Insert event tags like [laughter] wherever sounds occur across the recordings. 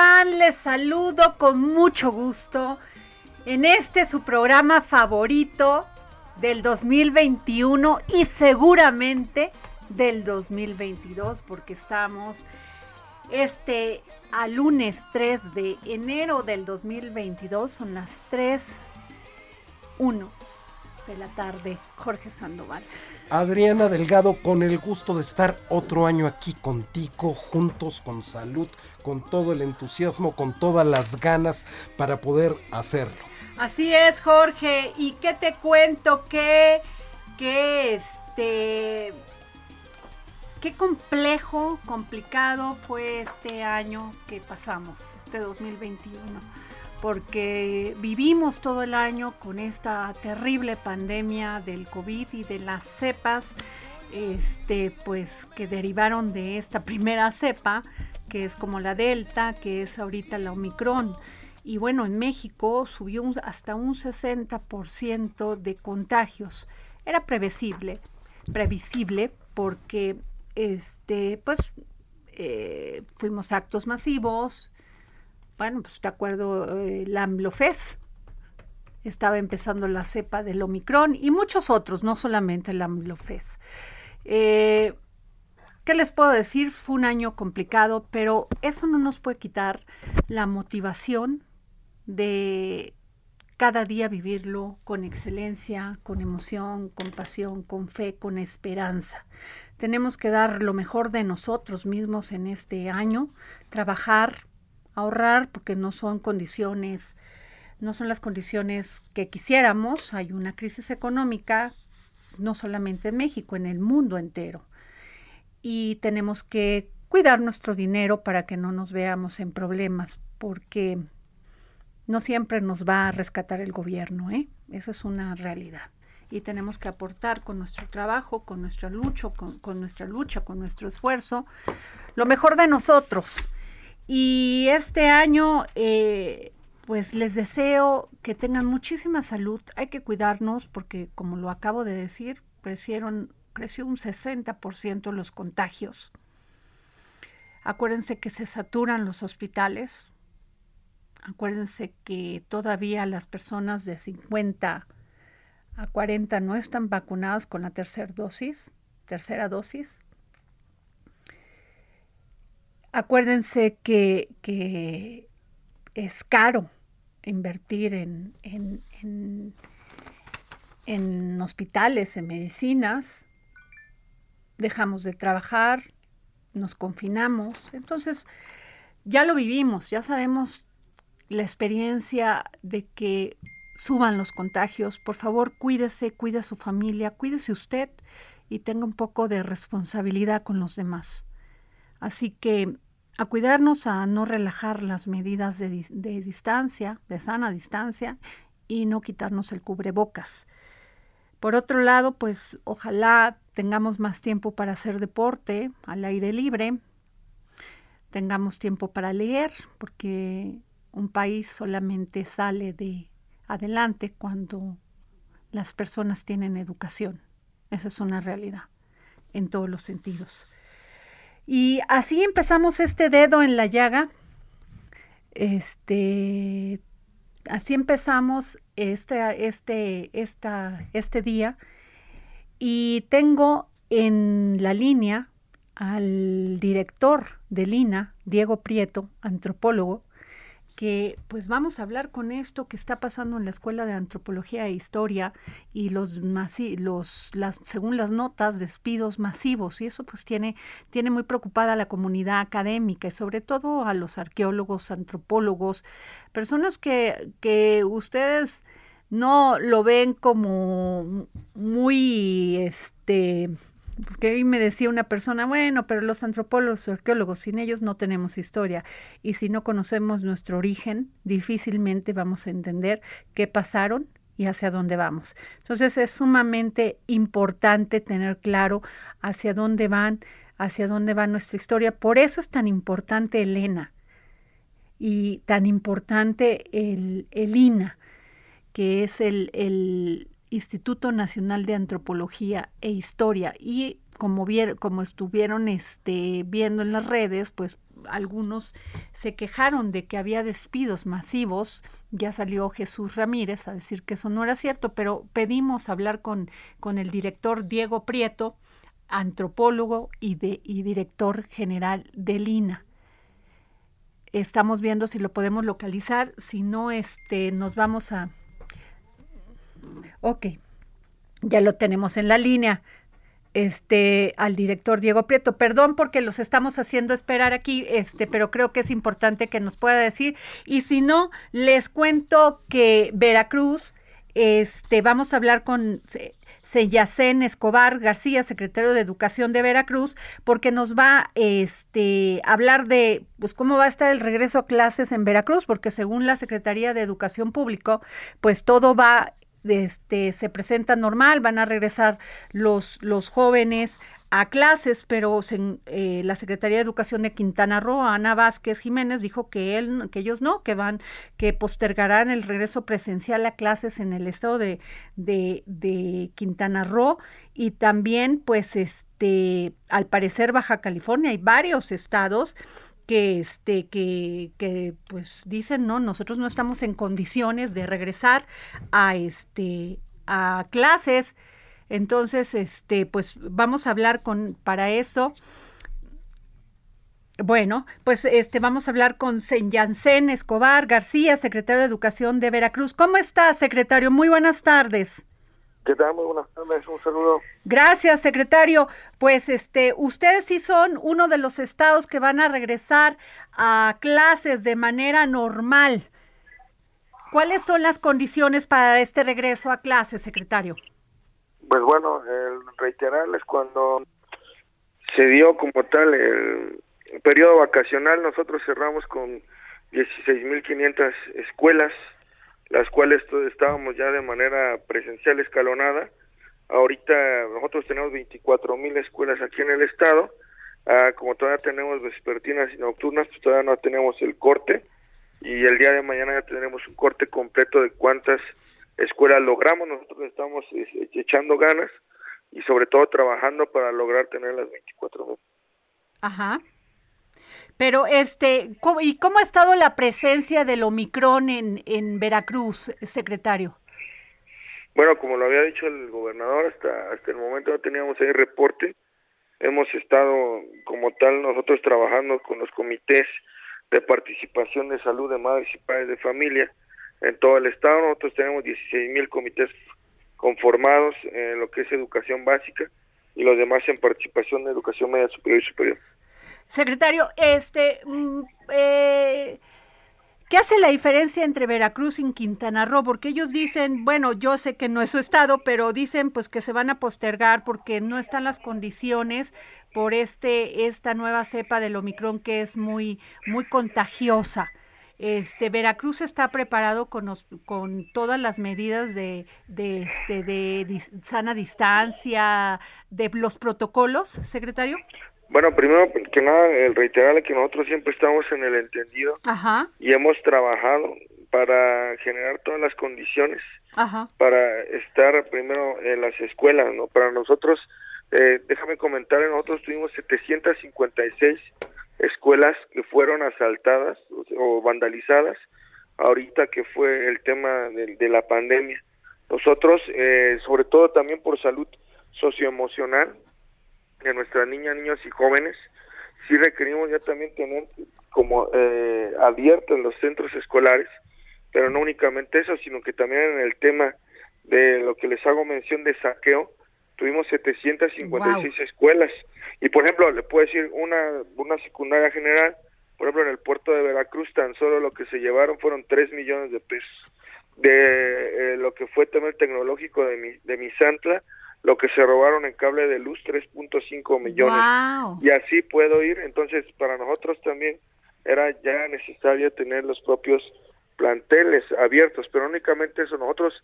Están? Les saludo con mucho gusto en este su programa favorito del 2021 y seguramente del 2022 porque estamos este a lunes 3 de enero del 2022 son las 3 1 de la tarde Jorge Sandoval. Adriana Delgado, con el gusto de estar otro año aquí contigo, juntos, con salud, con todo el entusiasmo, con todas las ganas para poder hacerlo. Así es, Jorge. ¿Y qué te cuento? Que, que este. Qué complejo, complicado fue este año que pasamos, este 2021, porque vivimos todo el año con esta terrible pandemia del COVID y de las cepas, este, pues que derivaron de esta [laughs] primera cepa, que es como la Delta, que es ahorita la Omicron. Y bueno, en México subió un- hasta un 60% de contagios. Era previsible, previsible porque este, pues eh, fuimos actos masivos. Bueno, pues te acuerdo eh, la AMLOFES, estaba empezando la cepa del Omicron y muchos otros, no solamente el AMLOFES. Eh, ¿Qué les puedo decir? Fue un año complicado, pero eso no nos puede quitar la motivación de cada día vivirlo con excelencia, con emoción, con pasión, con fe, con esperanza. Tenemos que dar lo mejor de nosotros mismos en este año, trabajar, ahorrar, porque no son condiciones, no son las condiciones que quisiéramos. Hay una crisis económica, no solamente en México, en el mundo entero y tenemos que cuidar nuestro dinero para que no nos veamos en problemas, porque no siempre nos va a rescatar el gobierno, ¿eh? Eso es una realidad. Y tenemos que aportar con nuestro trabajo, con nuestra lucha, con, con nuestra lucha, con nuestro esfuerzo, lo mejor de nosotros. Y este año, eh, pues les deseo que tengan muchísima salud. Hay que cuidarnos porque, como lo acabo de decir, crecieron, creció un 60% los contagios. Acuérdense que se saturan los hospitales. Acuérdense que todavía las personas de 50 a 40 no están vacunadas con la tercera dosis, tercera dosis. Acuérdense que, que es caro invertir en, en, en, en hospitales, en medicinas. Dejamos de trabajar, nos confinamos. Entonces, ya lo vivimos, ya sabemos la experiencia de que suban los contagios. Por favor, cuídese, cuide a su familia, cuídese usted y tenga un poco de responsabilidad con los demás. Así que a cuidarnos, a no relajar las medidas de, distancia, de sana distancia, y no quitarnos el cubrebocas. Por otro lado, pues ojalá tengamos más tiempo para hacer deporte al aire libre, tengamos tiempo para leer, porque un país solamente sale de adelante cuando las personas tienen educación. Esa es una realidad en todos los sentidos. Y así empezamos este dedo en la llaga. Este, así empezamos este, este, esta, este día y tengo en la línea al director de Lina, Diego Prieto, antropólogo, que pues vamos a hablar con esto que está pasando en la Escuela de Antropología e Historia y los, los las, según las notas, despidos masivos. Y eso pues tiene, tiene muy preocupada a la comunidad académica y sobre todo a los arqueólogos, antropólogos, personas que, que ustedes no lo ven como muy este porque hoy me decía una persona, bueno, pero los antropólogos, arqueólogos, sin ellos no tenemos historia. Y si no conocemos nuestro origen, difícilmente vamos a entender qué pasaron y hacia dónde vamos. Entonces es sumamente importante tener claro hacia dónde van, hacia dónde va nuestra historia. Por eso es tan importante Elena y tan importante el, el INA, que es el, el Instituto Nacional de Antropología e Historia y como, como estuvieron este, viendo en las redes, pues algunos se quejaron de que había despidos masivos. Ya salió Jesús Ramírez a decir que eso no era cierto, pero pedimos hablar con, con el director Diego Prieto, antropólogo y, de, y director general de Lina. Estamos viendo si lo podemos localizar, si no, este, nos vamos a, Ok, ya lo tenemos en la línea. Este, al director Diego Prieto. Perdón porque los estamos haciendo esperar aquí, este, pero creo que es importante que nos pueda decir. Y si no, les cuento que Veracruz, este, vamos a hablar con Seyacén Escobar García, secretario de Educación de Veracruz, porque nos va este, hablar de pues cómo va a estar el regreso a clases en Veracruz, porque según la Secretaría de Educación Público, pues todo va este, se presenta normal, van a regresar los, los jóvenes a clases, pero eh, la Secretaría de Educación de Quintana Roo, Ana Vázquez Jiménez, dijo que, él, que ellos no, que van, que postergarán el regreso presencial a clases en el estado de, de, de Quintana Roo. Y también, pues, este, al parecer Baja California y varios estados que este que, que pues dicen no nosotros no estamos en condiciones de regresar a este a clases entonces este pues vamos a hablar con para eso bueno, pues este vamos a hablar con Yansen Escobar García, secretario de Educación de Veracruz. ¿Cómo está, secretario? Muy buenas tardes. ¿Qué tal? Muy buenas tardes, un saludo. Gracias, secretario. Pues este, ustedes sí son uno de los estados que van a regresar a clases de manera normal. ¿Cuáles son las condiciones para este regreso a clases, secretario? Pues bueno, reiterarles cuando se dio como tal el periodo vacacional, nosotros cerramos con 16.500 escuelas las cuales estábamos ya de manera presencial escalonada. Ahorita nosotros tenemos 24 mil escuelas aquí en el estado. Ah, como todavía tenemos vespertinas y nocturnas, pues todavía no tenemos el corte. Y el día de mañana ya tendremos un corte completo de cuántas escuelas logramos. Nosotros estamos echando ganas y sobre todo trabajando para lograr tener las 24 mil. Ajá. Pero, este, ¿y cómo ha estado la presencia del Omicron en, en Veracruz, secretario? Bueno, como lo había dicho el gobernador, hasta, hasta el momento no teníamos ahí reporte. Hemos estado, como tal, nosotros trabajando con los comités de participación de salud de madres y padres de familia en todo el estado. Nosotros tenemos 16 mil comités conformados en lo que es educación básica y los demás en participación de educación media superior y superior. Secretario, este, mm, eh, ¿Qué hace la diferencia entre Veracruz y Quintana Roo? Porque ellos dicen, bueno, yo sé que no es su estado, pero dicen pues que se van a postergar porque no están las condiciones por este esta nueva cepa del Omicron que es muy muy contagiosa. Este Veracruz está preparado con, con todas las medidas de, de, este, de sana distancia, de los protocolos, secretario. Bueno, primero que nada, el reiterarle que nosotros siempre estamos en el entendido y hemos trabajado para generar todas las condiciones para estar primero en las escuelas, ¿no? Para nosotros, eh, déjame comentar, nosotros tuvimos 756 escuelas que fueron asaltadas o vandalizadas ahorita que fue el tema de, la pandemia. Nosotros, eh, sobre todo también por salud socioemocional, de nuestras niñas, niños y jóvenes, sí requerimos ya también tener como eh, abiertos los centros escolares, pero no únicamente eso, sino que también en el tema de lo que les hago mención de saqueo, tuvimos 756 escuelas. Y por ejemplo, le puedo decir una, una secundaria general, por ejemplo, en el puerto de Veracruz tan solo lo que se llevaron fueron 3 millones de pesos. De eh, lo que fue tema tecnológico de, mi, de Misantla, lo que se robaron en cable de luz 3.5 millones. Y así puedo ir. Entonces para nosotros también era ya necesario tener los propios planteles abiertos pero únicamente eso nosotros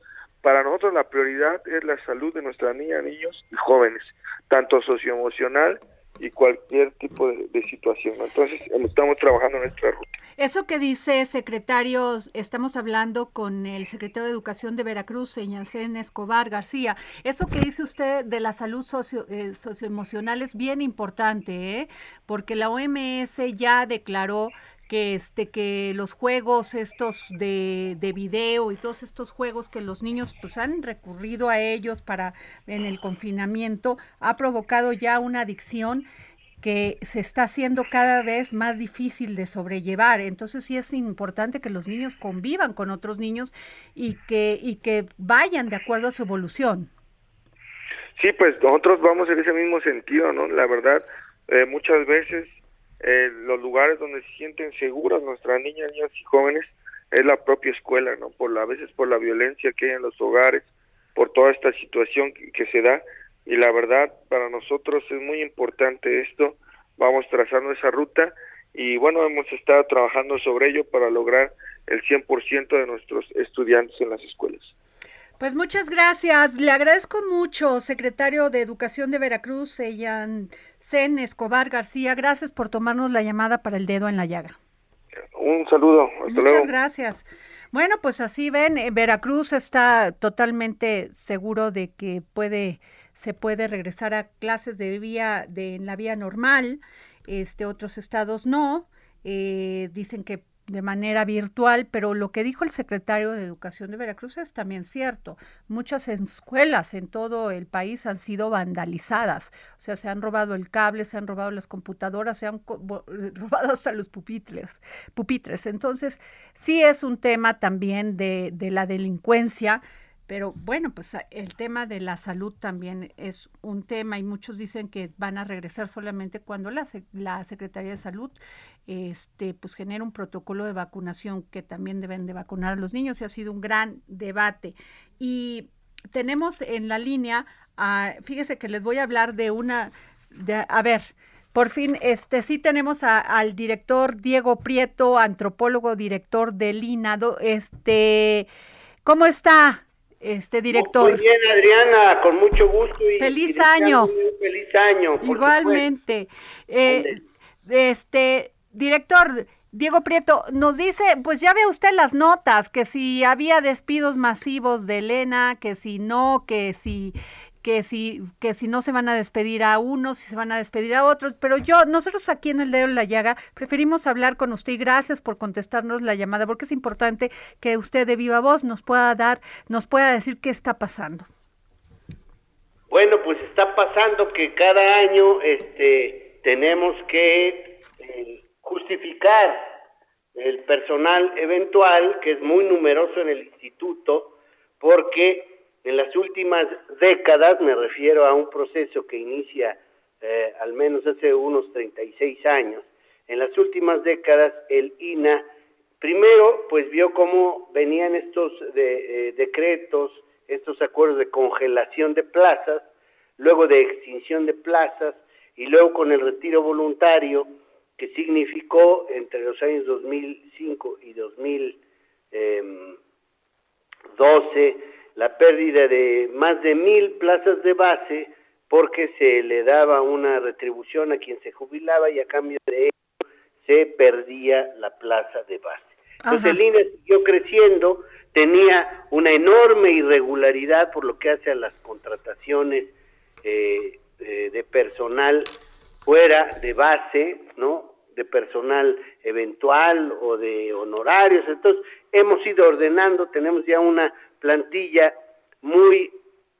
para nosotros la prioridad es la salud de nuestras niñas niños y jóvenes tanto socioemocional y cualquier tipo de, situación. Entonces, estamos trabajando en nuestra ruta. Eso que dice secretario, estamos hablando con el secretario de Educación de Veracruz, Señalcén Escobar García. Eso que dice usted de la salud socio, eh, socioemocional es bien importante, ¿eh? porque la OMS ya declaró que este que los juegos estos de, de video y todos estos juegos que los niños pues han recurrido a ellos para en el confinamiento ha provocado ya una adicción que se está haciendo cada vez más difícil de sobrellevar. Entonces sí es importante que los niños convivan con otros niños y que, y que vayan de acuerdo a su evolución. Sí, pues nosotros vamos en ese mismo sentido, ¿no? La verdad, eh, muchas veces eh, los lugares donde se sienten seguras nuestras niñas, niños y jóvenes es la propia escuela, ¿no? Por la, a veces por la violencia que hay en los hogares, por toda esta situación que, se da y la verdad para nosotros es muy importante esto, vamos trazando esa ruta y bueno, hemos estado trabajando sobre ello para lograr el 100% de nuestros estudiantes en las escuelas. Pues muchas gracias. Le agradezco mucho, secretario de Educación de Veracruz, Seyan Zen Escobar García. Gracias por tomarnos la llamada para el dedo en la llaga. Un saludo. Hasta muchas gracias. Bueno, pues así ven, eh, Veracruz está totalmente seguro de que puede se puede regresar a clases de vía de en la vía normal. Este otros estados no. Eh, dicen que de manera virtual, pero lo que dijo el secretario de Educación de Veracruz es también cierto. Muchas escuelas en todo el país han sido vandalizadas, o sea, se han robado el cable, se han robado las computadoras, se han [laughs] robado hasta los pupitres. pupitres. Entonces, sí es un tema también de, de la delincuencia pero bueno, pues el tema de la salud también es un tema y muchos dicen que van a regresar solamente cuando la, la Secretaría de Salud este, pues genere un protocolo de vacunación que también deben de vacunar a los niños y ha sido un gran debate. Y tenemos en la línea, fíjese que les voy a hablar de una, de, a ver, por fin, este sí tenemos al director Diego Prieto, antropólogo, director del INADO. Este, ¿cómo está? Este director. Muy bien, Adriana, con mucho gusto. Y, feliz año. Feliz año. Igualmente. Eh, este director. Diego Prieto nos dice, pues ya ve usted las notas, que si había despidos masivos de Elena, que si no, que si que si, que si no se van a despedir a unos, si se van a despedir a otros, pero yo, nosotros aquí en el Dedo de la Llaga, preferimos hablar con usted y gracias por contestarnos la llamada, porque es importante que usted de viva voz nos pueda dar, nos pueda decir qué está pasando. Bueno, pues está pasando que cada año este, tenemos que eh, justificar el personal eventual, que es muy numeroso en el instituto, porque en las últimas décadas, me refiero a un proceso que inicia eh, al menos hace unos 36 años, en las últimas décadas el INA primero, pues vio cómo venían estos de, eh, decretos, estos acuerdos de congelación de plazas, luego de extinción de plazas y luego con el retiro voluntario que significó entre los años 2005 y 2012 la pérdida de más de mil plazas de base porque se le daba una retribución a quien se jubilaba y a cambio de ello se perdía la plaza de base. Entonces el INE siguió creciendo, tenía una enorme irregularidad por lo que hace a las contrataciones eh, eh, de personal fuera de base, ¿no? De personal eventual o de honorarios. Entonces, hemos ido ordenando, tenemos ya una plantilla muy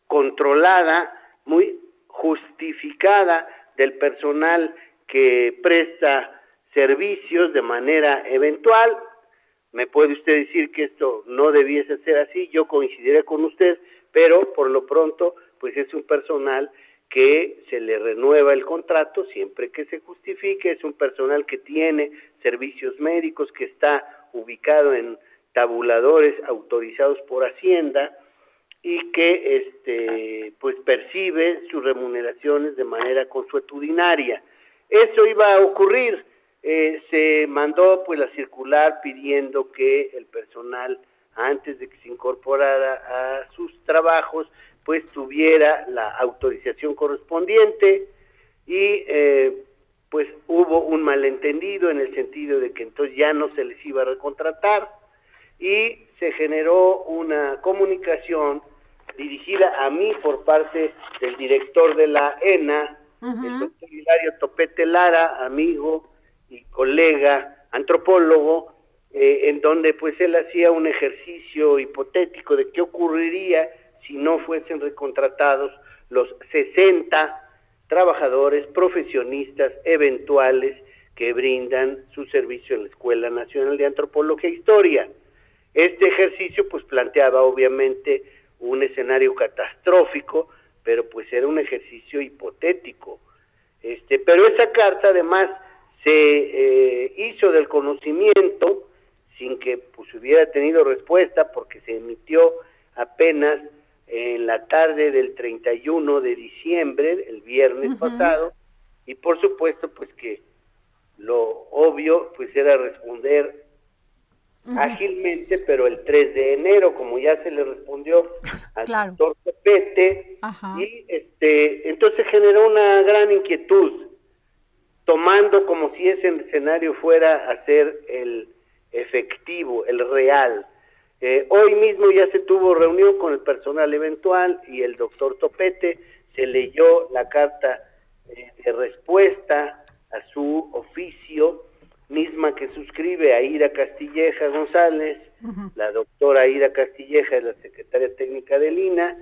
controlada, muy justificada del personal que presta servicios de manera eventual. Me puede usted decir que esto no debiese ser así, yo coincidiré con usted, pero por lo pronto, pues es un personal que se le renueva el contrato siempre que se justifique, es un personal que tiene servicios médicos, que está ubicado en tabuladores autorizados por Hacienda y que este pues percibe sus remuneraciones de manera consuetudinaria. Eso iba a ocurrir, eh, se mandó pues la circular pidiendo que el personal antes de que se incorporara a sus trabajos pues tuviera la autorización correspondiente y eh, pues hubo un malentendido en el sentido de que entonces ya no se les iba a recontratar y se generó una comunicación dirigida a mí por parte del director de la ENA, el doctor Hilario Topete Lara, amigo y colega, antropólogo, eh, en donde pues él hacía un ejercicio hipotético de qué ocurriría si no fuesen recontratados los 60 trabajadores profesionistas eventuales que brindan su servicio en la Escuela Nacional de Antropología e Historia. Este ejercicio pues planteaba obviamente un escenario catastrófico, pero pues era un ejercicio hipotético. Este, pero esa carta además se eh, hizo del conocimiento sin que pues hubiera tenido respuesta porque se emitió apenas en la tarde del 31 de diciembre, el viernes pasado, y por supuesto pues que lo obvio pues era responder ágilmente, pero el 3 de enero, como ya se le respondió al doctor Pepete, y este, entonces generó una gran inquietud, tomando como si ese escenario fuera a ser el efectivo, el real. Eh, hoy mismo ya se tuvo reunión con el personal eventual y el doctor Topete se leyó la carta eh, de respuesta a su oficio, misma que suscribe Aida Castilleja González, la doctora Aida Castilleja es la secretaria técnica de Lina.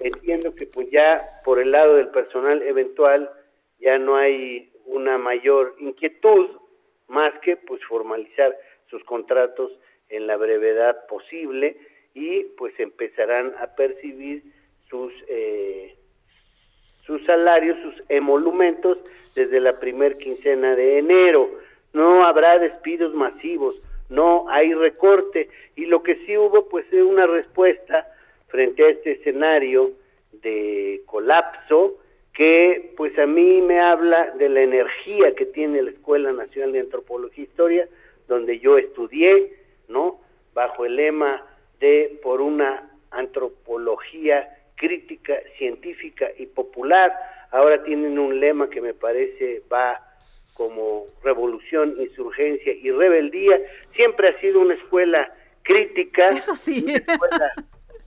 Entiendo que pues ya por el lado del personal eventual ya no hay una mayor inquietud más que pues formalizar sus contratos en la brevedad posible y pues empezarán a percibir sus eh, sus salarios, sus emolumentos desde la primer quincena de enero. No habrá despidos masivos, no hay recorte y lo que sí hubo pues es una respuesta frente a este escenario de colapso que pues a mí me habla de la energía que tiene la Escuela Nacional de Antropología e Historia, donde yo estudié, ¿no? Bajo el lema de por una antropología crítica, científica y popular. Ahora tienen un lema que me parece va como revolución, insurgencia y rebeldía. Siempre ha sido una escuela crítica, Eso sí. una escuela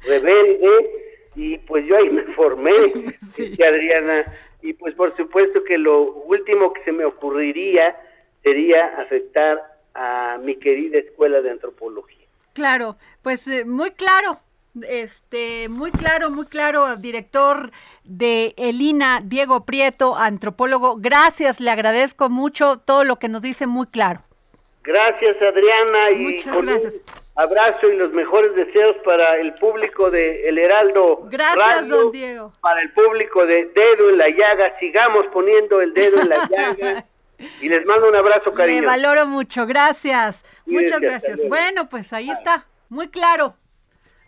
rebelde, y pues yo ahí me formé, [laughs] Adriana, y pues por supuesto que lo último que se me ocurriría sería afectar a mi querida escuela de antropología. Claro, pues eh, muy claro, este, muy claro, muy claro, director de Elina, Diego Prieto, antropólogo. Gracias, le agradezco mucho todo lo que nos dice muy claro. Gracias, Adriana, y Muchas gracias. un abrazo y los mejores deseos para el público de El Heraldo. Gracias, Radio, don Diego. Para el público de Dedo en la Llaga, sigamos poniendo el dedo en la [laughs] llaga Y les mando un abrazo, cariño. valoro mucho, gracias. Muchas gracias. Bueno, pues ahí está, muy claro.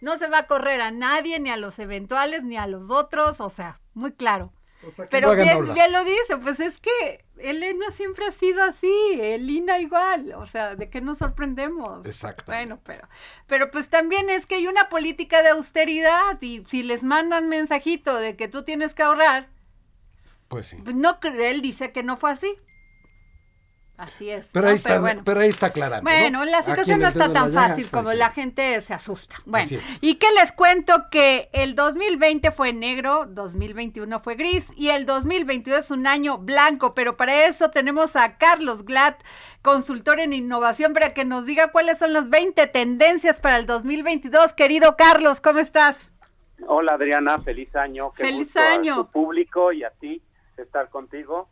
No se va a correr a nadie, ni a los eventuales, ni a los otros, o sea, muy claro. O sea, que Pero no bien, lo dice, pues es que Elena siempre ha sido así, Elina igual, o sea, ¿de qué nos sorprendemos? Exacto. Bueno, pero, pero pues también es que hay una política de austeridad y si les mandan mensajito de que tú tienes que ahorrar, Pues sí. pues no, él dice que no fue así. Así es. Pero ¿no? ahí está, bueno. pero ahí está aclarando. ¿no? Bueno, la situación no está tan fácil como sí. la gente se asusta. Bueno, y que les cuento que el 2020 fue negro, 2021 fue gris y el 2022 es un año blanco, pero para eso tenemos a Carlos Glad, consultor en innovación, para que nos diga cuáles son las 20 tendencias para el 2022. Querido Carlos, ¿cómo estás? Hola Adriana, feliz año. Qué Feliz gusto año. A tu público y a ti estar contigo.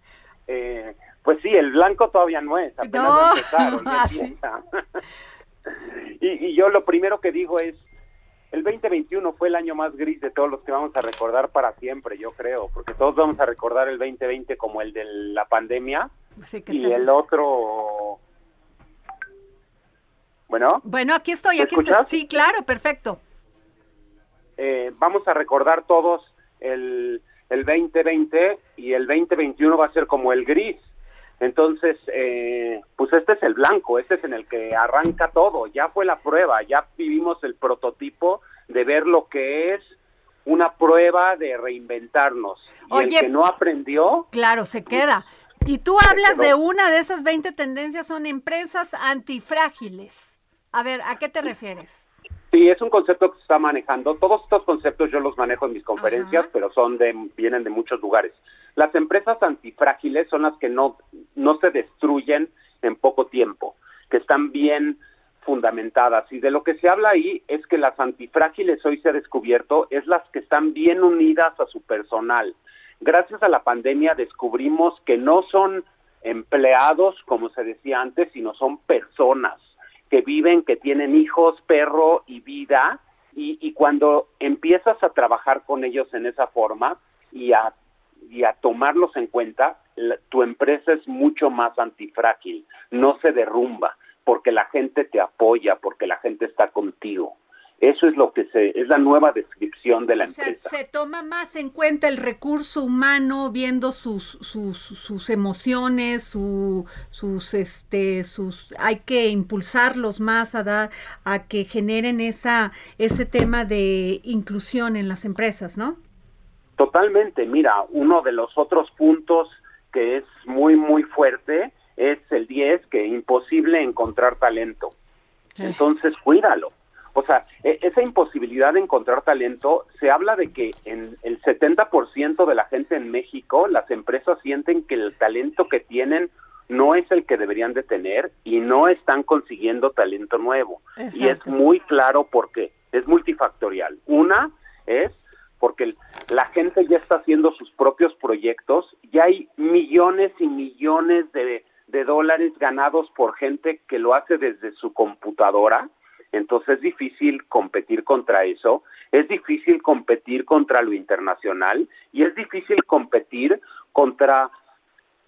Eh, pues sí, el blanco todavía no es, apenas No, va a empezar, hoy [laughs] ah, sí. [laughs] y, y yo lo primero que digo es, el 2021 fue el año más gris de todos los que vamos a recordar para siempre, yo creo, porque todos vamos a recordar el 2020 como el de la pandemia Sí, ¿qué y el otro... Bueno. Bueno, aquí estoy, ¿Me aquí estoy. escuchas? Sí, claro, perfecto. eh, vamos a recordar todos el, el 2020 y el 2021 va a ser como el gris. Entonces, eh, pues este es el blanco, este es en el que arranca todo. Ya fue la prueba, ya vivimos el prototipo de ver lo que es una prueba de reinventarnos. Y Oye. el que no aprendió, Claro, se queda. Y tú hablas de una de esas 20 tendencias, son empresas antifrágiles. A ver, ¿a qué te refieres? Sí, es un concepto que se está manejando. Todos estos conceptos yo los manejo en mis conferencias, Ajá. pero son de vienen de muchos lugares. Las empresas antifrágiles son las que no no se destruyen en poco tiempo, que están bien fundamentadas. Y de lo que se habla ahí es que las antifrágiles hoy se ha descubierto es las que están bien unidas a su personal. Gracias a la pandemia descubrimos que no son empleados, como se decía antes, sino son personas que viven, que tienen hijos, perro y vida, y, y cuando empiezas a trabajar con ellos en esa forma y a, y a tomarlos en cuenta, la- tu empresa es mucho más antifrágil, no se derrumba, porque la gente te apoya, porque la gente está contigo. Eso es lo que se, es la nueva descripción de la O sea, empresa. se toma más en cuenta el recurso humano, viendo sus, sus, sus emociones, su, sus, este, sus, hay que impulsarlos más a dar, a que generen esa, ese tema de inclusión en las empresas, ¿no? Totalmente, mira, uno de los otros puntos que es muy, muy fuerte es el 10, que imposible encontrar talento. Entonces, cuídalo. O sea, e- esa imposibilidad de encontrar talento, se habla de que en el 70% de la gente en México, las empresas sienten que el talento que tienen no es el que deberían de tener y no están consiguiendo talento nuevo. Y es muy claro por qué. Es multifactorial. Una es porque la gente ya está haciendo sus propios proyectos, ya hay millones y millones de, de dólares ganados por gente que lo hace desde su computadora, entonces es difícil competir contra eso, es difícil competir contra lo internacional y es difícil competir contra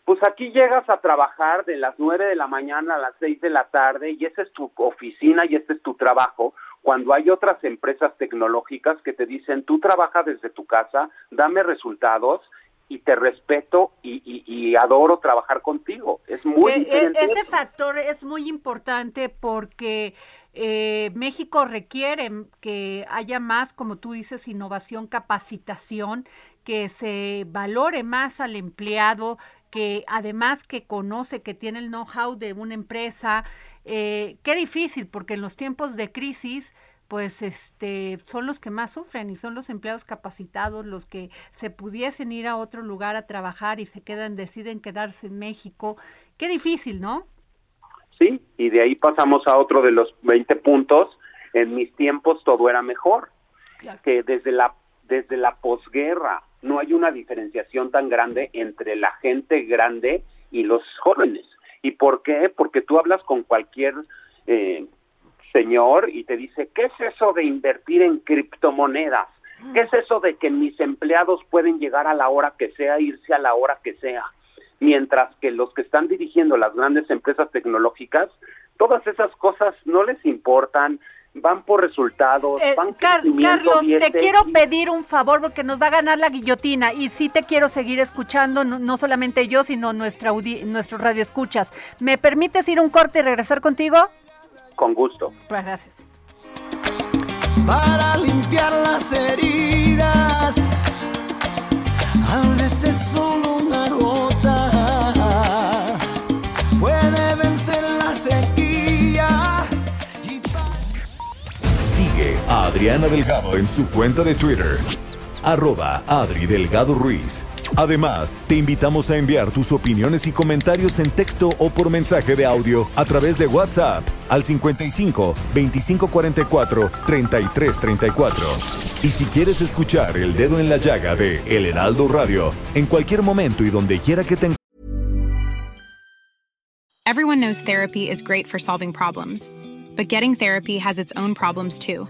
pues aquí llegas a trabajar de las 9 de la mañana a las 6 de la tarde y esa es tu oficina y este es tu trabajo, cuando hay otras empresas tecnológicas que te dicen, tú trabajas desde tu casa, dame resultados y te respeto y, y- y adoro trabajar contigo. Es muy eh, diferente. ese eso. factor es muy importante porque eh, México requiere que haya más, como tú dices, innovación, capacitación, que se valore más al empleado, que además que conoce, que tiene el know-how de una empresa. Eh, qué difícil, porque en los tiempos de crisis, pues este son los que más sufren y son los empleados capacitados los que se pudiesen ir a otro lugar a trabajar y se quedan deciden quedarse en México qué difícil no Sí, y de ahí pasamos a otro de los 20 puntos. En mis tiempos todo era mejor. Que desde la desde la posguerra no hay una diferenciación tan grande entre la gente grande y los jóvenes. ¿Y por qué? Porque tú hablas con cualquier eh, señor y te dice, ¿qué es eso de invertir en criptomonedas? ¿Qué es eso de que mis empleados pueden llegar a la hora que sea, irse a la hora que sea? mientras que los que están dirigiendo las grandes empresas tecnológicas, todas esas cosas no les importan, van por resultados, Eh, van Car- Carlos, te quiero pedir un favor porque nos va a ganar la guillotina y sí te quiero seguir escuchando, no, no solamente yo, sino nuestra audi nuestros radioescuchas. ¿Me permites ir un corte y regresar contigo? Con gusto. Pues gracias. para limpiar las heridas. A veces solo Adriana Delgado en su cuenta de Twitter, arroba Adri Delgado Ruiz. Además, te invitamos a enviar tus opiniones y comentarios en texto o por mensaje de audio a través de WhatsApp al 55 2544 3334. Y si quieres escuchar El Dedo en la Llaga de El Heraldo Radio, en cualquier momento y donde quiera que te Everyone knows therapy is great for solving problems, but getting therapy has its own problems too,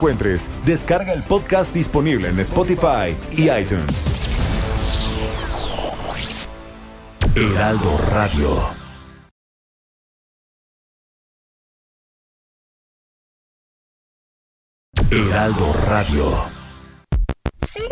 encuentres, descarga el podcast disponible en Spotify y iTunes. Heraldo Radio. Heraldo Radio.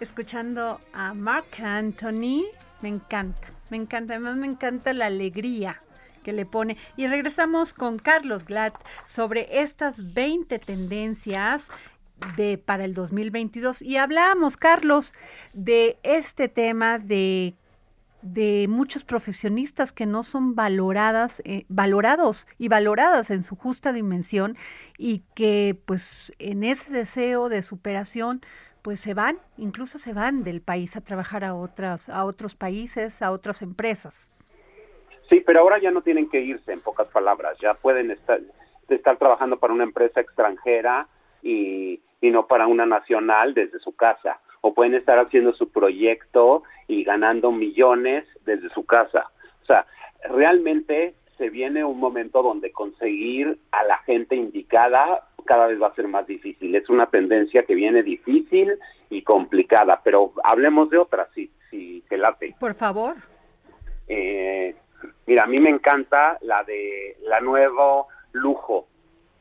escuchando a Mark Anthony. Me encanta, me encanta, además me encanta la alegría que le pone. Y regresamos con Carlos Glad sobre estas 20 tendencias de para el 2022 y hablábamos Carlos de este tema de de muchos profesionistas que no son valoradas, eh, valorados y valoradas en su justa dimensión y que pues en ese deseo de superación pues se van, incluso se van del país a trabajar a otras, a otros países, a otras empresas. Sí, pero ahora ya no tienen que irse, en pocas palabras. Ya pueden estar, trabajando para una empresa extranjera y, y no para una nacional desde su casa. O pueden estar haciendo su proyecto y ganando millones desde su casa. O sea, realmente se viene un momento donde conseguir a la gente indicada cada vez va a ser más difícil. Es una tendencia que viene difícil y complicada, pero hablemos de otra, si, si te late. Por favor. Eh, mira, a mí me encanta la de la nuevo lujo.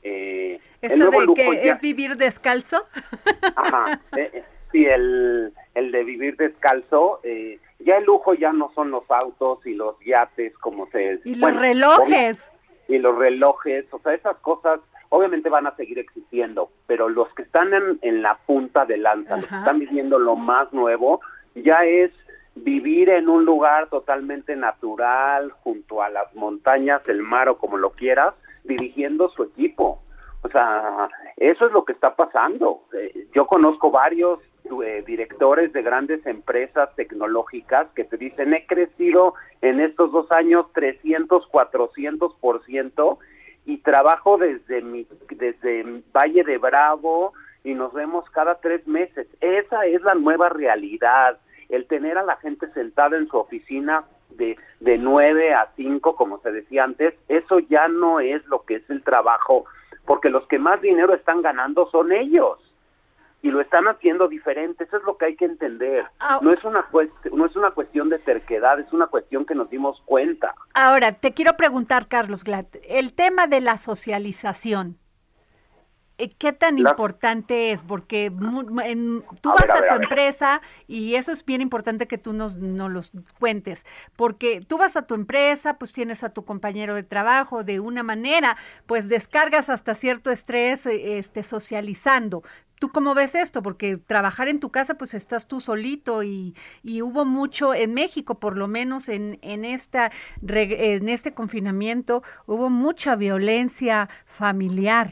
Eh, el Esto nuevo de lujo que ya- es vivir descalzo. [laughs] Ajá, eh, eh, sí, el, el de vivir descalzo. eh, ya el lujo ya no son los autos y los yates como se... Y los relojes. y los relojes, o sea, esas cosas obviamente van a seguir existiendo, pero los que están en, en la punta de lanza, los que están viviendo lo más nuevo, ya es vivir en un lugar totalmente natural, junto a las montañas, el mar o como lo quieras, dirigiendo su equipo. O sea, eso es lo que está pasando. Eh, yo conozco varios eh, directores de grandes empresas tecnológicas que te dicen, he crecido en estos dos años 300, 400 por ciento y trabajo desde mi, desde Valle de Bravo y nos vemos cada tres meses. Esa es la nueva realidad, el tener a la gente sentada en su oficina de, de 9 a 5, como se decía antes, eso ya no es lo que es el trabajo, porque los que más dinero están ganando son ellos y lo están haciendo diferente, eso es lo que hay que entender. Ah. No es una no es una cuestión de terquedad, es una cuestión que nos dimos cuenta. Ahora, te quiero preguntar, Carlos Glad, el tema de la socialización. eh, ¿qué tan importante es? Porque tú vas a, tu empresa y eso es bien importante que tú nos, nos los cuentes, porque tú vas a tu empresa, pues tienes a tu compañero de trabajo, de una manera, pues descargas hasta cierto estrés eh, este, socializando, ¿Tú cómo ves esto? Porque trabajar en tu casa, pues estás tú solito y, y hubo mucho en México, por lo menos en, en, esta, en este confinamiento, hubo mucha violencia familiar.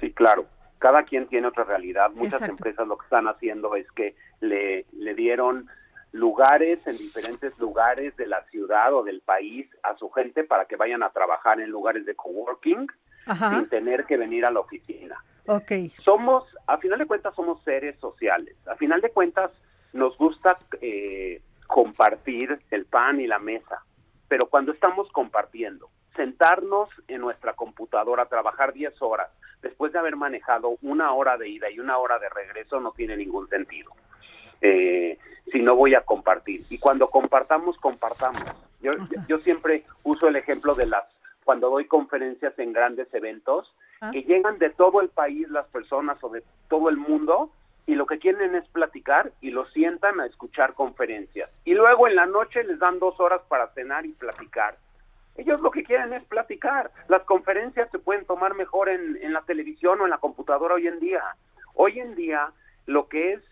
Sí, claro. Cada quien tiene otra realidad. Muchas empresas lo que están haciendo es que le, le dieron lugares en diferentes lugares de la ciudad o del país a su gente para que vayan a trabajar en lugares de coworking sin tener que venir a la oficina. Okay. Somos, a final de cuentas, somos seres sociales. A final de cuentas, nos gusta eh, compartir el pan y la mesa. Pero cuando estamos compartiendo, sentarnos en nuestra computadora, trabajar 10 horas, después de haber manejado una hora de ida y una hora de regreso, no tiene ningún sentido. Eh, si no voy a compartir. Y cuando compartamos, compartamos. Yo, yo siempre uso el ejemplo de las, cuando doy conferencias en grandes eventos, Ah. que llegan de todo el país las personas o de todo el mundo y lo que quieren es platicar y lo sientan a escuchar conferencias. Y luego en la noche les dan dos horas para cenar y platicar. Ellos lo que quieren es platicar. Las conferencias se pueden tomar mejor en, en la televisión o en la computadora hoy en día. Hoy en día lo que es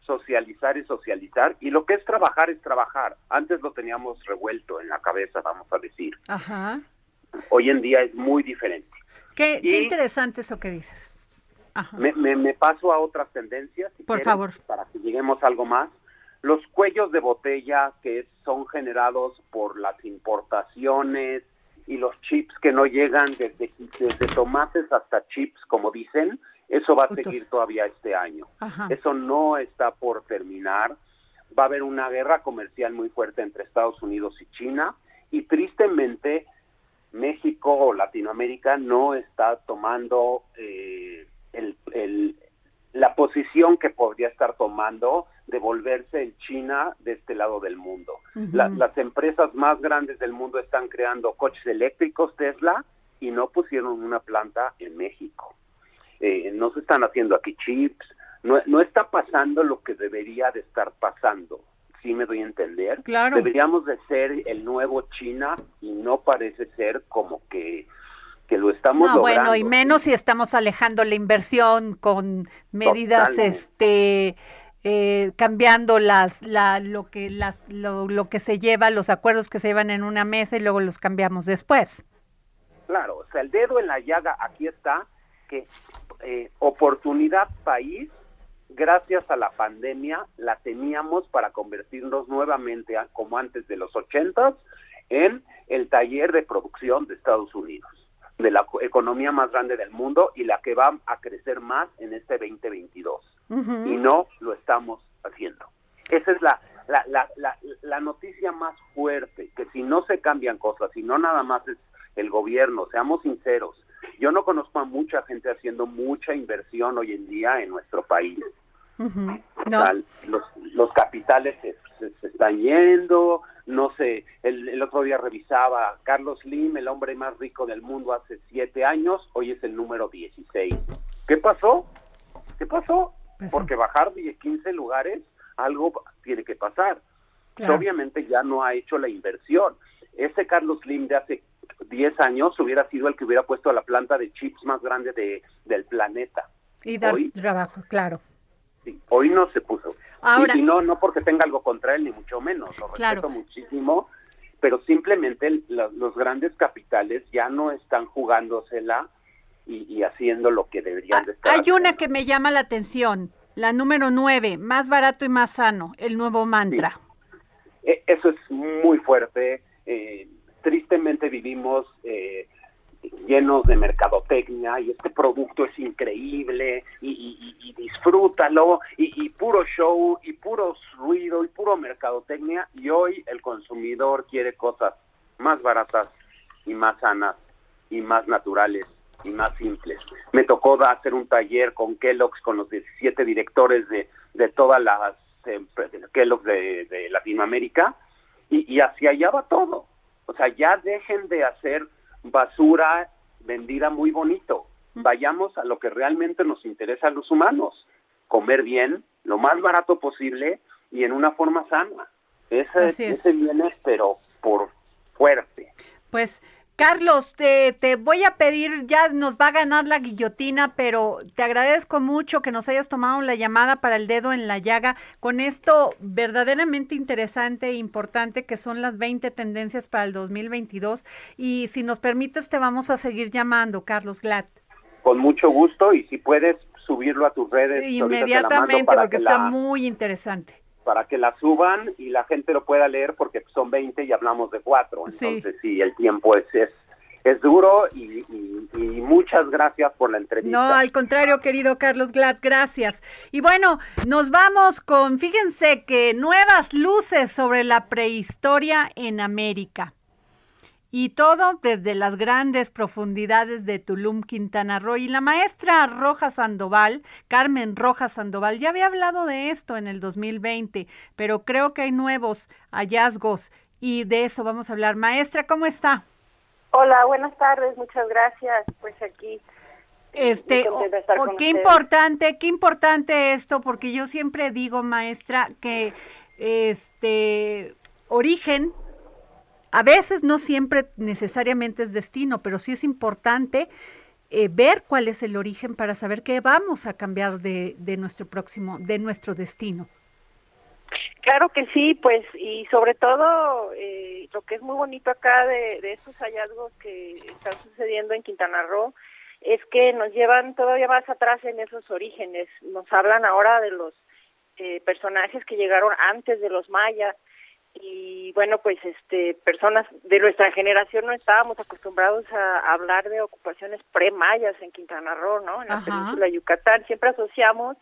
socializar es socializar y lo que es trabajar es trabajar. Antes lo teníamos revuelto en la cabeza, vamos a decir. Ajá. Hoy en día es muy diferente. Qué, interesante eso que dices. Me, me, paso a otras tendencias. Por favor. Para que lleguemos a algo más. Los cuellos de botella que son generados por las importaciones y los chips que no llegan desde, desde tomates hasta chips, como dicen, eso va a seguir todavía este año. Eso no está por terminar. Va a haber una guerra comercial muy fuerte entre Estados Unidos y China y tristemente México o Latinoamérica no está tomando eh, el, la posición que podría estar tomando de volverse en China de este lado del mundo. las empresas más grandes del mundo están creando coches eléctricos Tesla y no pusieron una planta en México. Eh, no se están haciendo aquí chips, no, no está pasando lo que debería de estar pasando sí me doy a entender. Claro. Deberíamos de ser el nuevo China y no parece ser como que que lo estamos no, bueno, y menos si estamos alejando la inversión con medidas este eh, cambiando las la, lo que las lo, lo, que se lleva los acuerdos que se llevan en una mesa y luego los cambiamos después claro o sea el dedo en la llaga aquí está que eh, oportunidad país gracias a la pandemia la teníamos para convertirnos nuevamente, como antes de los ochentas, en el taller de producción de Estados Unidos, de la economía más grande del mundo y la que va a crecer más en este 2022. Y no lo estamos haciendo. Esa es la, la, la, la, la noticia más fuerte, que si no se cambian cosas, si no nada más es el gobierno, seamos sinceros, yo no conozco a mucha gente haciendo mucha inversión hoy en día en nuestro país los, los, capitales se, están yendo, no sé, el, otro día revisaba Carlos Slim, el hombre más rico del mundo hace siete años, hoy es el número 16. ¿Qué pasó? ¿Qué pasó? Pues Porque bajar de 15 lugares, algo tiene que pasar. Obviamente ya no ha hecho la inversión. Ese Carlos Slim de hace 10 años hubiera sido el que hubiera puesto la planta de chips más grande de, del planeta. Y dar trabajo, claro hoy no se puso. y, no, no porque tenga algo contra él, ni mucho menos, lo respeto muchísimo, pero simplemente los grandes capitales ya no están jugándosela y, y haciendo lo que deberían de estar. Hay una que me llama la atención, la número nueve, más barato y más sano, el nuevo mantra. E, eso es muy fuerte. Eh, tristemente vivimos eh, llenos de mercadotecnia y este producto es increíble y, disfrútalo y, puro show y puro ruido y puro mercadotecnia y hoy el consumidor quiere cosas más baratas y más sanas y más naturales y más simples. Me tocó hacer un taller con Kellogg's con los 17 directores de, de todas las Kellogg's de, de Latinoamérica y, y hacia allá va todo. O sea, ya dejen de hacer basura vendida muy bonito. vayamos a lo que realmente nos interesa a los humanos, comer bien, lo más barato posible y en una forma sana. Ese, ese viene, pero por fuerte. Pues Carlos, te, te, voy a pedir, ya nos va a ganar la guillotina, pero te agradezco mucho que nos hayas tomado la llamada para el dedo en la llaga con esto verdaderamente interesante e importante que son las 20 tendencias para el 2022. Y si nos permites, te vamos a seguir llamando, Carlos Glad. Con mucho gusto y si puedes subirlo a tus redes. Inmediatamente, porque está muy interesante para que la suban y la gente lo pueda leer porque son 20 y hablamos de cuatro. Entonces sí, el tiempo es, es, es duro y, muchas gracias por la entrevista. No, al contrario, querido Carlos Glad, gracias. Y bueno, nos vamos con, fíjense que nuevas luces sobre la prehistoria en América. Y todo desde las grandes profundidades de Tulum, Quintana Roo. Y la maestra Roja Sandoval, Carmen Roja Sandoval, ya había hablado de esto en el 2020, pero creo que hay nuevos hallazgos y de eso vamos a hablar. Maestra, ¿cómo está? Hola, buenas tardes, muchas gracias. Pues aquí este, qué importante, qué importante esto, porque yo siempre digo, maestra, que este origen a veces no siempre necesariamente es destino, pero sí es importante eh, ver cuál es el origen para saber qué vamos a cambiar de, nuestro próximo, de nuestro destino. Claro que sí, pues, y sobre todo eh, lo que es muy bonito acá de, estos hallazgos que están sucediendo en Quintana Roo es que nos llevan todavía más atrás en esos orígenes. Nos hablan ahora de los eh, personajes que llegaron antes de los mayas, y bueno pues este personas de nuestra generación no estábamos acostumbrados a hablar de ocupaciones pre-mayas en Quintana Roo, ¿no? En la península de Yucatán. Siempre asociamos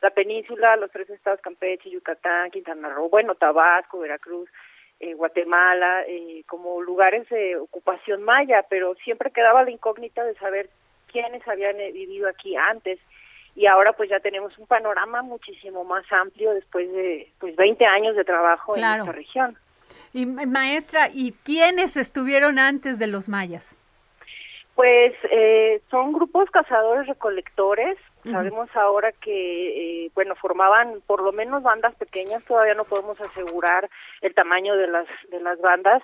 la península, los tres estados Campeche, Yucatán, Quintana Roo, bueno, Tabasco, Veracruz, eh, Guatemala, eh, como lugares de ocupación maya, pero siempre quedaba la incógnita de saber quiénes habían eh, vivido aquí antes y ahora pues ya tenemos un panorama muchísimo más amplio después de pues 20 años de trabajo en esta región. Y maestra, ¿y quiénes estuvieron antes de los mayas? Pues eh, son grupos cazadores recolectores. Sabemos ahora que, eh, bueno, formaban por lo menos bandas pequeñas. Todavía no podemos asegurar el tamaño de las de las bandas,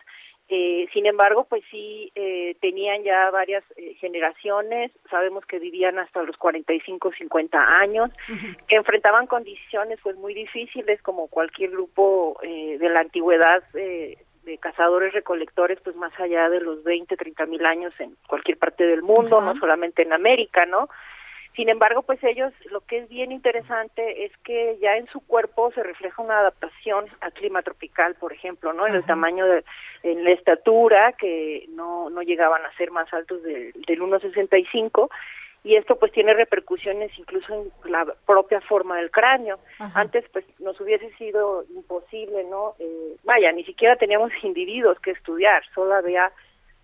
eh, sin embargo, pues sí, eh, tenían ya varias eh, generaciones, sabemos que vivían hasta los 45, 50 años, que enfrentaban condiciones pues muy difíciles como cualquier grupo de la antigüedad de cazadores recolectores, pues más allá de los 20, 30 mil años en cualquier parte del mundo, no solamente en América, ¿no? Sin embargo, pues ellos, lo que es bien interesante es que ya en su cuerpo se refleja una adaptación al clima tropical, por ejemplo, ¿no? En el tamaño, de, en la estatura, que no, no llegaban a ser más altos del 1,65, y esto pues tiene repercusiones incluso en la propia forma del cráneo. Antes pues nos hubiese sido imposible, ¿no? Eh, vaya, ni siquiera teníamos [laughs] individuos que estudiar, solo había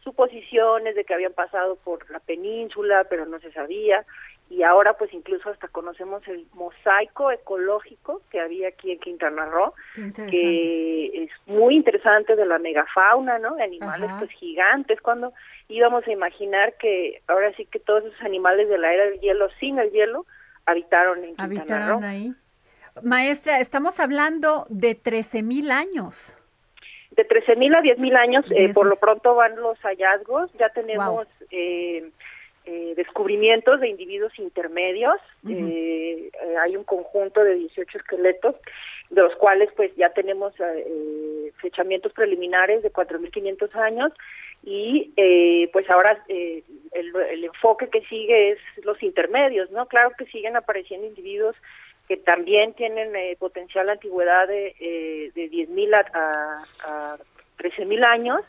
suposiciones de que habían pasado por la península, pero no se sabía y ahora pues incluso hasta conocemos el mosaico ecológico que había aquí en Quintana Roo, que es muy interesante de la megafauna, ¿no? De animales pues gigantes, cuando íbamos a imaginar que ahora sí que todos esos animales de la era del hielo sin el hielo habitaron en Quintana Roo. ahí. Maestra, estamos hablando de 13.000 años. De 13.000 a 10.000 años, eh, por lo pronto van los hallazgos, ya tenemos... Eh, eh, descubrimientos de individuos intermedios. Eh, eh, hay un conjunto de 18 esqueletos, de los cuales pues ya tenemos fechamientos preliminares de 4.500 años y pues ahora el, el, enfoque que sigue es los intermedios, ¿no? Claro que siguen apareciendo individuos que también tienen potencial antigüedad de, de 10.000 a, a 13.000 años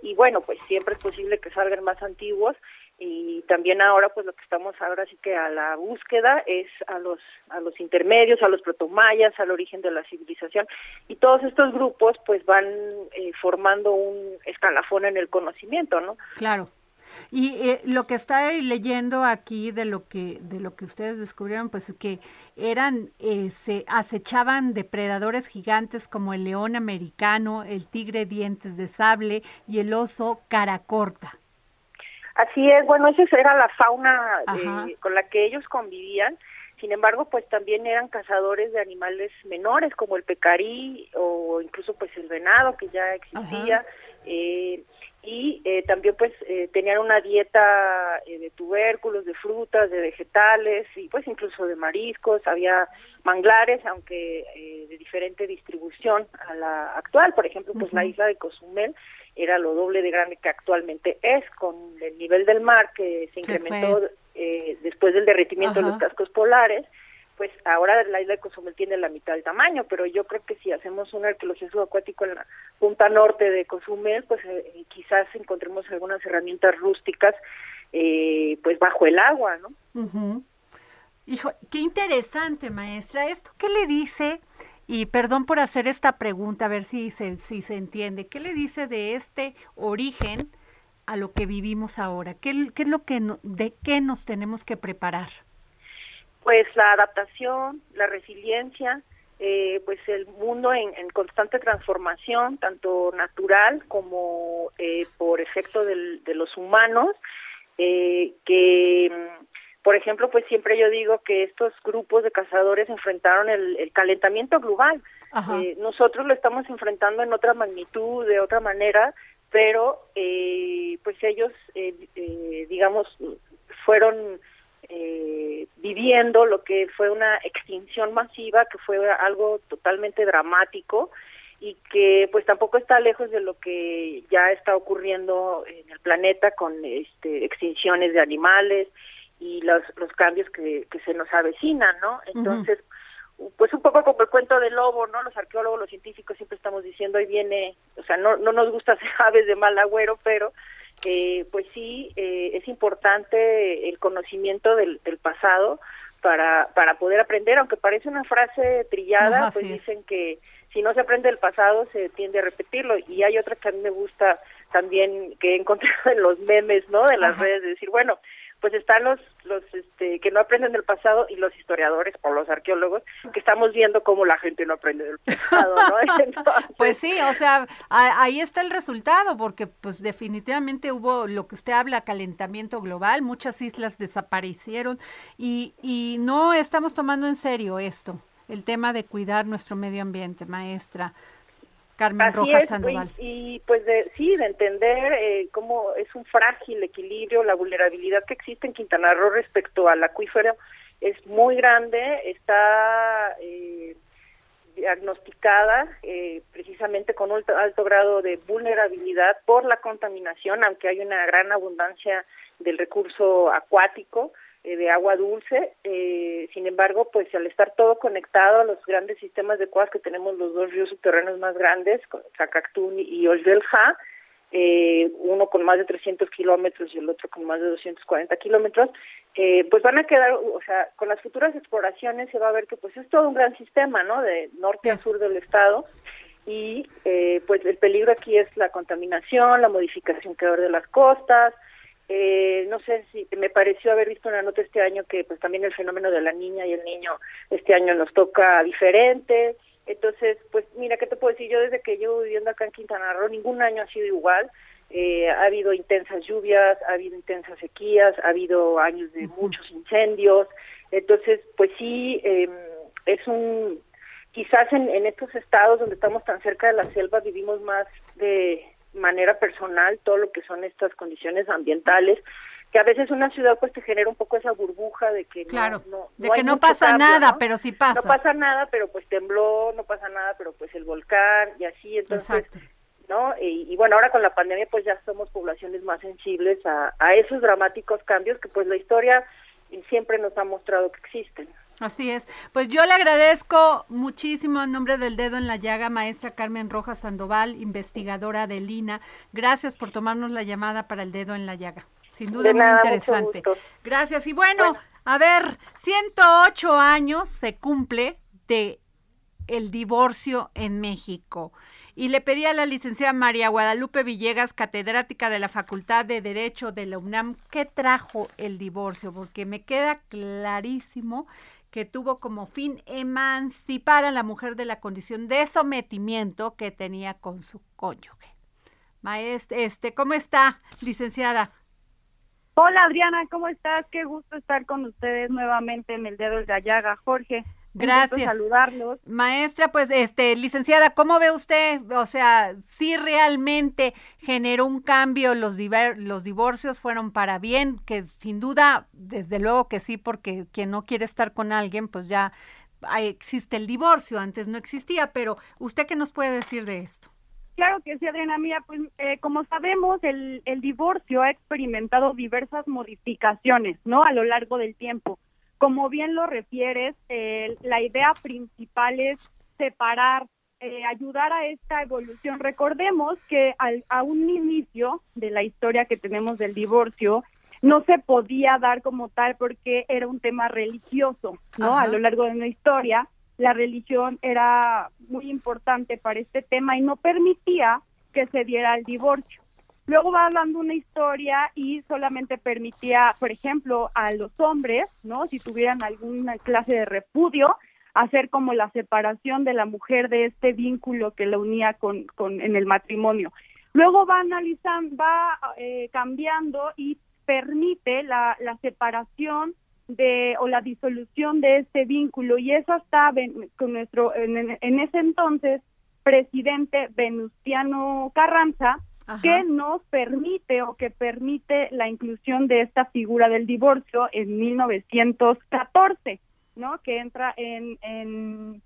y bueno, pues siempre es posible que salgan más antiguos y también ahora pues lo que estamos ahora sí que a la búsqueda es a los a los intermedios a los protomayas al origen de la civilización. Y todos estos grupos pues van eh, formando un escalafón en el conocimiento no claro. Y eh, lo que está leyendo aquí de lo que de lo que ustedes descubrieron pues que eran eh, se acechaban depredadores gigantes como el león americano el tigre dientes de sable y el oso cara corta Así es, bueno, esa era la fauna eh, con la que ellos convivían. Sin embargo, pues también eran cazadores de animales menores como el pecarí o incluso pues el venado que ya existía. Eh, y eh, también pues eh, tenían una dieta eh, de tubérculos, de frutas, de vegetales y pues incluso de mariscos, había manglares, aunque de diferente distribución a la actual, por ejemplo pues la isla de Cozumel era lo doble de grande que actualmente es, con el nivel del mar que se incrementó después del derretimiento de los cascos polares, pues ahora la isla de Cozumel tiene la mitad del tamaño, pero yo creo que si hacemos un arqueología subacuático en la punta norte de Cozumel, pues eh, quizás encontremos algunas herramientas rústicas eh, pues bajo el agua, ¿no? Hijo, qué interesante, maestra. ¿Esto qué le dice? Y perdón por hacer esta pregunta, a ver si se, si se entiende. ¿Qué le dice de este origen a lo que vivimos ahora? ¿Qué, qué es lo que de qué nos tenemos que preparar? Pues la adaptación, la resiliencia, eh, pues el mundo en, constante transformación, tanto natural como eh, por efecto de los humanos, eh, que, por ejemplo, pues siempre yo digo que estos grupos de cazadores enfrentaron el, calentamiento global. nosotros lo estamos enfrentando en otra magnitud, de otra manera, pero pues ellos, digamos, fueron eh, viviendo lo que fue una extinción masiva, que fue algo totalmente dramático y que pues tampoco está lejos de lo que ya está ocurriendo en el planeta con este, extinciones de animales y los, los cambios que, que se nos avecinan, ¿no? Entonces, pues un poco como el cuento del lobo, ¿no? Los arqueólogos, los científicos siempre estamos diciendo, ahí viene, o sea, no, no nos gusta [laughs] ser aves de mal agüero, pero eh, pues sí, eh, es importante el conocimiento del, pasado para, para poder aprender, aunque parece una frase trillada, pues dicen que si no se aprende el pasado se tiende a repetirlo. Y hay otra que a mí me gusta también, que he encontrado [laughs] en los memes, ¿no? De las redes, de decir, bueno, pues están los los este que no aprenden del pasado y los historiadores o los arqueólogos que estamos viendo cómo la gente no aprende del pasado, ¿no? [laughs] pues sí, o sea, ahí está el resultado porque pues definitivamente hubo lo que usted habla calentamiento global, muchas islas desaparecieron y y no estamos tomando en serio esto, el tema de cuidar nuestro medio ambiente, maestra. Carmen Rojas Sandoval. Y, pues de, sí, de entender eh, cómo es un frágil equilibrio, la vulnerabilidad que existe en Quintana Roo respecto al acuífero es muy grande, está eh, diagnosticada eh, precisamente con un alto grado de vulnerabilidad por la contaminación, aunque hay una gran abundancia del recurso acuático eh, de agua dulce. Eh, sin embargo, pues al estar todo conectado a los grandes sistemas de cuas que tenemos los dos ríos subterráneos más grandes, Zacactún y Oldelja, eh, uno con más de 300 kilómetros y el otro con más de 240 kilómetros, eh, pues van a quedar, o sea, con las futuras exploraciones se va a ver que pues es todo un gran sistema, ¿no? De norte a sur del estado y eh, pues el peligro aquí es la contaminación, la modificación que de las costas, eh, no sé si me pareció haber visto una nota este año que pues también el fenómeno de la niña y el niño este año nos toca diferente. Entonces, pues mira, ¿qué te puedo decir? Yo desde que llevo viviendo acá en Quintana Roo, ningún año ha sido igual. Eh, ha habido intensas lluvias, ha habido intensas sequías, ha habido años de muchos incendios. Entonces, pues sí, eh, es un... Quizás en, en estos estados donde estamos tan cerca de la selva vivimos más de manera personal todo lo que son estas condiciones ambientales que a veces una ciudad pues te genera un poco esa burbuja de que claro, no, de que no pasa nada, pero sí pasa. No pasa nada, pero pues tembló, no pasa nada, pero pues el volcán y así, entonces, ¿no? Y, bueno, ahora con la pandemia pues ya somos poblaciones más sensibles a, a esos dramáticos cambios que pues la historia siempre nos ha mostrado que existen. Así es. Pues yo le agradezco muchísimo en nombre del dedo en la llaga, maestra Carmen Rojas Sandoval, investigadora de Lina. Gracias por tomarnos la llamada para el dedo en la llaga. Sin duda muy interesante. Gracias. Y bueno, a ver, 108 años se cumple de el divorcio en México. Y le pedí a la licenciada María Guadalupe Villegas, catedrática de la Facultad de Derecho de la UNAM, qué trajo el divorcio, porque me queda clarísimo que tuvo como fin emancipar a la mujer de la condición de sometimiento que tenía con su cónyuge. Maestra, este, ¿cómo está, licenciada? Hola Adriana, ¿cómo estás? Qué gusto estar con ustedes nuevamente en el dedo de la llaga, Jorge. Gracias. saludarlos. Maestra, pues, este, licenciada, ¿cómo ve usted? O sea, si realmente generó un cambio, los, los divorcios fueron para bien, que sin duda, desde luego que sí, porque quien no quiere estar con alguien, pues ya existe el divorcio, antes no existía, pero ¿usted qué nos puede decir de esto? Claro que sí, Adriana Mía. Pues eh, como sabemos, el, el divorcio ha experimentado diversas modificaciones, ¿no? A lo largo del tiempo. Como bien lo refieres, eh, la idea principal es separar, eh, ayudar a esta evolución. Recordemos que al, a un inicio de la historia que tenemos del divorcio, no se podía dar como tal porque era un tema religioso, ¿no? A lo largo de la historia, la religión era muy importante para este tema y no permitía que se diera el divorcio. Luego va hablando una historia y solamente permitía, por ejemplo, a los hombres, ¿no? Si tuvieran alguna clase de repudio, hacer como la separación de la mujer de este vínculo que la unía con, con en el matrimonio. Luego va analizando, va eh, cambiando y permite la, la separación de o la disolución de este vínculo y eso está con nuestro en, en ese entonces presidente Venustiano Carranza que nos permite o que permite la inclusión de esta figura del divorcio en 1914, ¿no? Que entra en, en,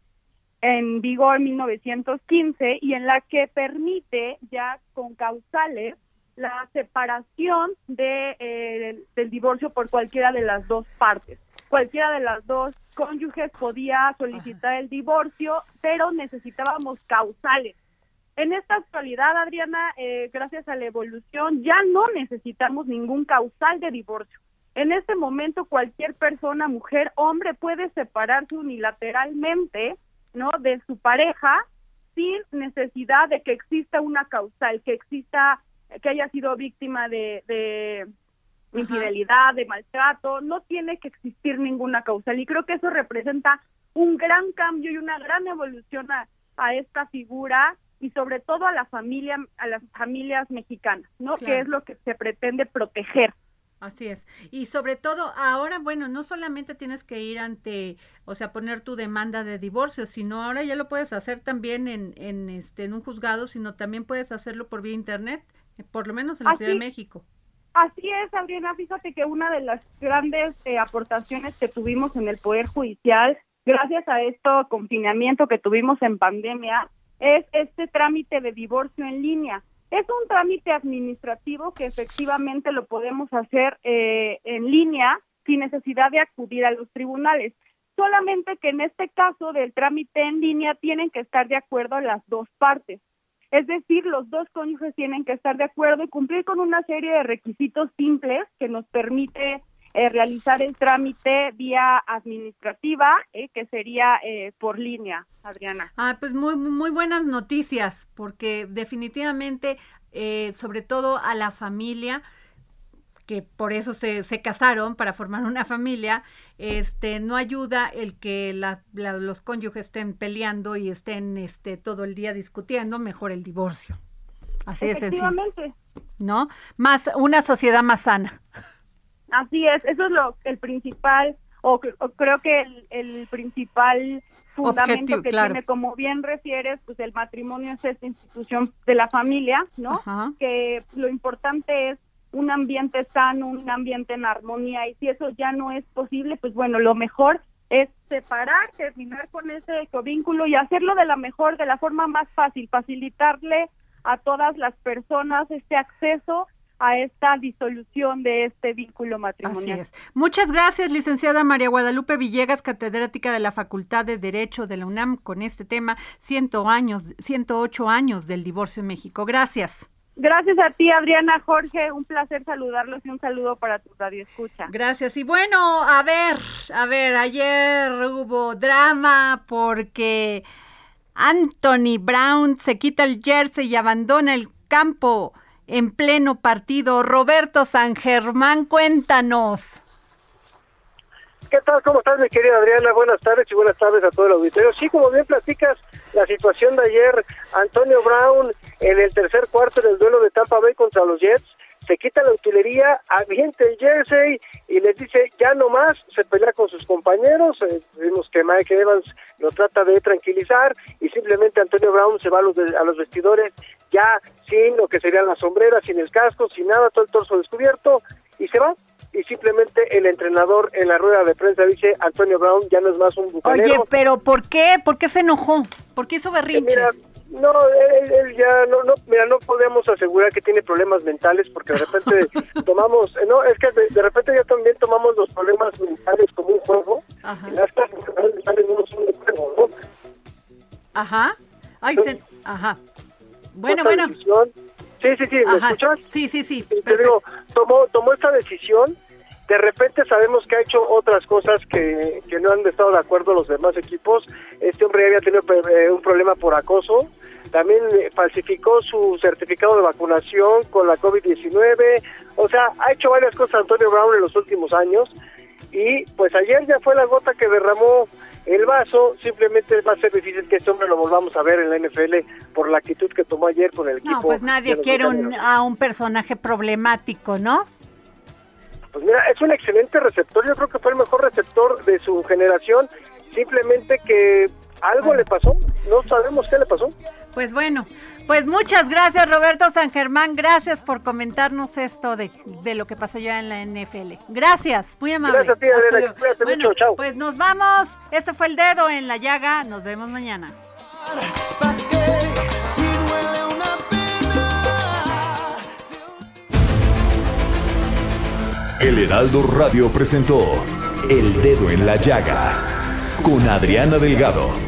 en vigor en 1915 y en la que permite ya con causales la separación de, eh, del divorcio por cualquiera de las dos partes. Cualquiera de las dos cónyuges podía solicitar el divorcio, pero necesitábamos causales en esta actualidad, Adriana, eh, gracias a la evolución, ya no necesitamos ningún causal de divorcio. En este momento, cualquier persona, mujer, hombre, puede separarse unilateralmente, ¿no? De su pareja sin necesidad de que exista una causal, que exista, que haya sido víctima de, de infidelidad, de maltrato, no tiene que existir ninguna causal. Y creo que eso representa un gran cambio y una gran evolución a, a esta figura y sobre todo a la familia, a las familias mexicanas, ¿no? Que es lo que se pretende proteger. Así es. Y sobre todo ahora, bueno, no solamente tienes que ir ante, o sea, poner tu demanda de divorcio, sino ahora ya lo puedes hacer también en, en este, en un juzgado, sino también puedes hacerlo por vía internet, eh, por lo menos en la Ciudad de México. Así es, Adriana. Fíjate que una de las grandes eh, aportaciones que tuvimos en el Poder Judicial, gracias a esto confinamiento que tuvimos en pandemia, es este trámite de divorcio en línea. Es un trámite administrativo que efectivamente lo podemos hacer eh, en línea sin necesidad de acudir a los tribunales. Solamente que en este caso del trámite en línea tienen que estar de acuerdo las dos partes. Es decir, los dos cónyuges tienen que estar de acuerdo y cumplir con una serie de requisitos simples que nos permite eh, realizar el trámite vía administrativa, eh, que sería eh, por línea, Adriana. Ah, pues muy, muy buenas noticias, porque definitivamente, sobre todo a la familia, que por eso se, se, casaron para formar una familia, este, no ayuda el que los cónyuges estén peleando y estén este, todo el día discutiendo, mejor el divorcio. Así de sencillo. ¿No? Más, una sociedad más sana. Así es, eso es lo el principal, o, creo que el, principal fundamento que tiene, como bien refieres, pues el matrimonio es esta institución de la familia, ¿no? Que lo importante es un ambiente sano, un ambiente en armonía, y si eso ya no es posible, pues bueno, lo mejor es separar, terminar con ese vínculo y hacerlo de la mejor, de la forma más fácil, facilitarle a todas las personas este acceso a esta disolución de este vínculo matrimonial. Así es. Muchas gracias, licenciada María Guadalupe Villegas, catedrática de la Facultad de Derecho de la UNAM, con este tema, 100 años, 108 años del divorcio en México. Gracias. Gracias a ti, Adriana Jorge. Un placer saludarlos y un saludo para tu radio escucha. Gracias. Y bueno, a ver, a ver, ayer hubo drama porque Anthony Brown se quita el jersey y abandona el campo en pleno partido. Roberto San Germán, cuéntanos. ¿Qué tal? ¿Cómo estás, mi querida Adriana? Buenas tardes y buenas tardes a todo el auditorio. Sí, como bien platicas, la situación de ayer, Antonio Brown en el tercer cuarto del duelo de Tampa Bay contra los Jets se quita la utilería, avienta el jersey y les dice ya no más, se pelea con sus compañeros, eh, vimos que Mike Evans lo trata de tranquilizar y simplemente Antonio Brown se va a los, a los vestidores ya sin lo que serían las sombreras, sin el casco, sin nada, todo el torso descubierto y se va. Y simplemente el entrenador en la rueda de prensa dice Antonio Brown ya no es más un bucanero. Oye, pero ¿por qué? ¿Por qué se enojó? ¿Por qué hizo berrinche? Mira, no, él, él ya no, no, mira, no podemos asegurar que tiene problemas mentales porque de repente [laughs] tomamos, no, es que de, de repente ya también tomamos los problemas mentales como un juego. Ajá. Y las cosas mentales no son un juego, ¿no? Ajá. Ay, se- ajá. Bueno, bueno. decisión- Sí, sí, sí, ¿me Ajá. escuchas? Sí, sí, sí. Te digo, tomó, tomó esta decisión. De repente sabemos que ha hecho otras cosas que, que no han estado de acuerdo los demás equipos. Este hombre había tenido eh, un problema por acoso. También falsificó su certificado de vacunación con la COVID-19. O sea, ha hecho varias cosas Antonio Brown en los últimos años. Y pues ayer ya fue la gota que derramó el vaso. Simplemente va a ser difícil que este hombre lo volvamos a ver en la NFL por la actitud que tomó ayer con el equipo. No, pues nadie quiere un, a un personaje problemático, ¿no? Pues mira, es un excelente receptor. Yo creo que fue el mejor receptor de su generación. Simplemente que algo le pasó. No sabemos qué le pasó. Pues bueno, pues muchas gracias Roberto San Germán, gracias por comentarnos esto de, de lo que pasó ya en la NFL. Gracias, muy amable. Gracias a ti, Adela, cuídate Bueno, mucho, chao. Pues nos vamos, eso fue el dedo en la llaga, nos vemos mañana. El Heraldo Radio presentó El Dedo en la Llaga con Adriana Delgado.